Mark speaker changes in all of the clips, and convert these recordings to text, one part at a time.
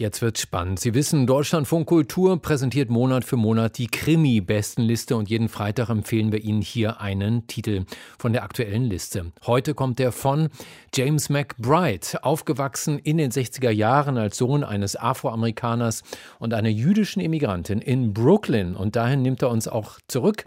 Speaker 1: Jetzt wird's spannend. Sie wissen, Deutschlandfunk Kultur präsentiert Monat für Monat die Krimi-Bestenliste und jeden Freitag empfehlen wir Ihnen hier einen Titel von der aktuellen Liste. Heute kommt der von James McBride, aufgewachsen in den 60er Jahren als Sohn eines Afroamerikaners und einer jüdischen Immigrantin in Brooklyn. Und dahin nimmt er uns auch zurück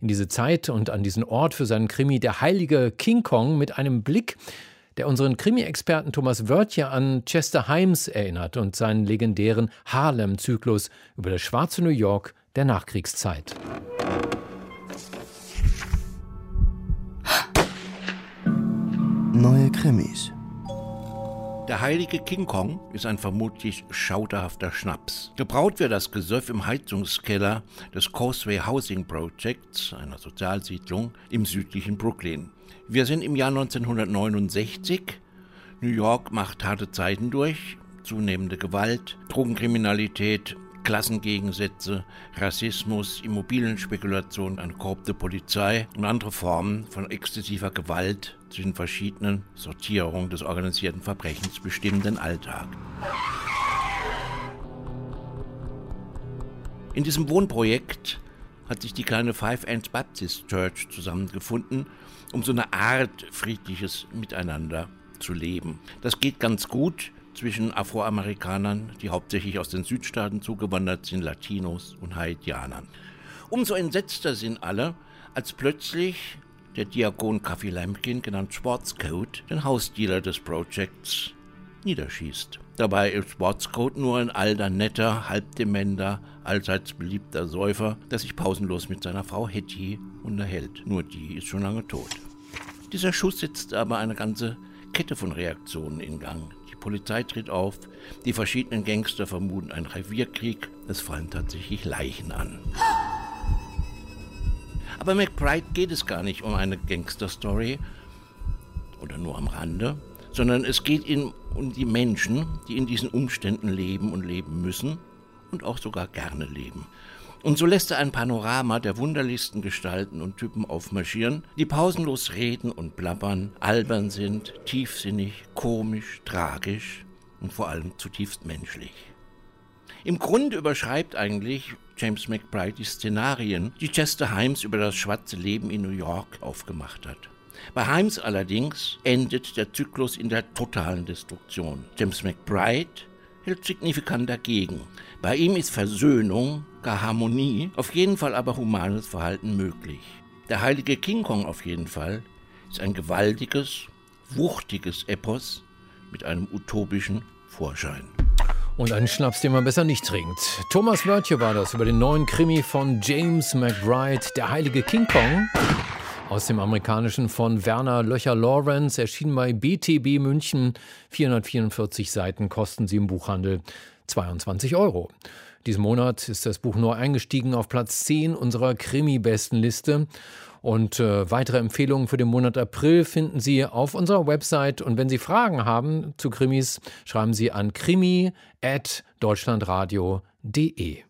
Speaker 1: in diese Zeit und an diesen Ort für seinen Krimi Der heilige King Kong mit einem Blick der unseren Krimi-Experten Thomas Wörtje an Chester Himes erinnert und seinen legendären Harlem-Zyklus über das schwarze New York der Nachkriegszeit.
Speaker 2: Neue Krimis.
Speaker 3: Der heilige King Kong ist ein vermutlich schauderhafter Schnaps. Gebraut wird das Gesöff im Heizungskeller des Causeway Housing Projects, einer Sozialsiedlung im südlichen Brooklyn. Wir sind im Jahr 1969. New York macht harte Zeiten durch. Zunehmende Gewalt, Drogenkriminalität, Klassengegensätze, Rassismus, Immobilienspekulation, eine korrupte Polizei und andere Formen von exzessiver Gewalt zwischen verschiedenen Sortierungen des organisierten Verbrechens bestimmen den Alltag. In diesem Wohnprojekt hat sich die kleine Five Ends Baptist Church zusammengefunden, um so eine Art friedliches Miteinander zu leben. Das geht ganz gut zwischen Afroamerikanern, die hauptsächlich aus den Südstaaten zugewandert sind, Latinos und Haitianern. Umso entsetzter sind alle, als plötzlich der Diakon Kaffee Lampkin, genannt Schwarzcoat, den Hausdealer des Projects, niederschießt. Dabei ist Schwarzcoat nur ein alter, netter, halbdementer, allseits beliebter Säufer, der sich pausenlos mit seiner Frau Hetty unterhält. Nur die ist schon lange tot. Dieser Schuss setzt aber eine ganze Kette von Reaktionen in Gang. Polizei tritt auf, die verschiedenen Gangster vermuten einen Revierkrieg, es fallen tatsächlich Leichen an. Aber McBride geht es gar nicht um eine Gangster-Story oder nur am Rande, sondern es geht ihm um die Menschen, die in diesen Umständen leben und leben müssen und auch sogar gerne leben. Und so lässt er ein Panorama der wunderlichsten Gestalten und Typen aufmarschieren, die pausenlos reden und plappern, albern sind, tiefsinnig, komisch, tragisch und vor allem zutiefst menschlich. Im Grunde überschreibt eigentlich James McBride die Szenarien, die Chester Himes über das schwarze Leben in New York aufgemacht hat. Bei Himes allerdings endet der Zyklus in der totalen Destruktion. James McBride hält signifikant dagegen. Bei ihm ist Versöhnung, gar Harmonie, auf jeden Fall aber humanes Verhalten möglich. Der heilige King Kong auf jeden Fall ist ein gewaltiges, wuchtiges Epos mit einem utopischen Vorschein.
Speaker 1: Und einen Schnaps, den man besser nicht trinkt. Thomas Wörtje war das über den neuen Krimi von James McBride, Der heilige King Kong. Aus dem amerikanischen von Werner Löcher Lawrence erschien bei BTB München. 444 Seiten kosten sie im Buchhandel 22 Euro. Diesen Monat ist das Buch neu eingestiegen auf Platz 10 unserer Krimi-Bestenliste. Und äh, weitere Empfehlungen für den Monat April finden Sie auf unserer Website. Und wenn Sie Fragen haben zu Krimis, schreiben Sie an krimi.deutschlandradio.de.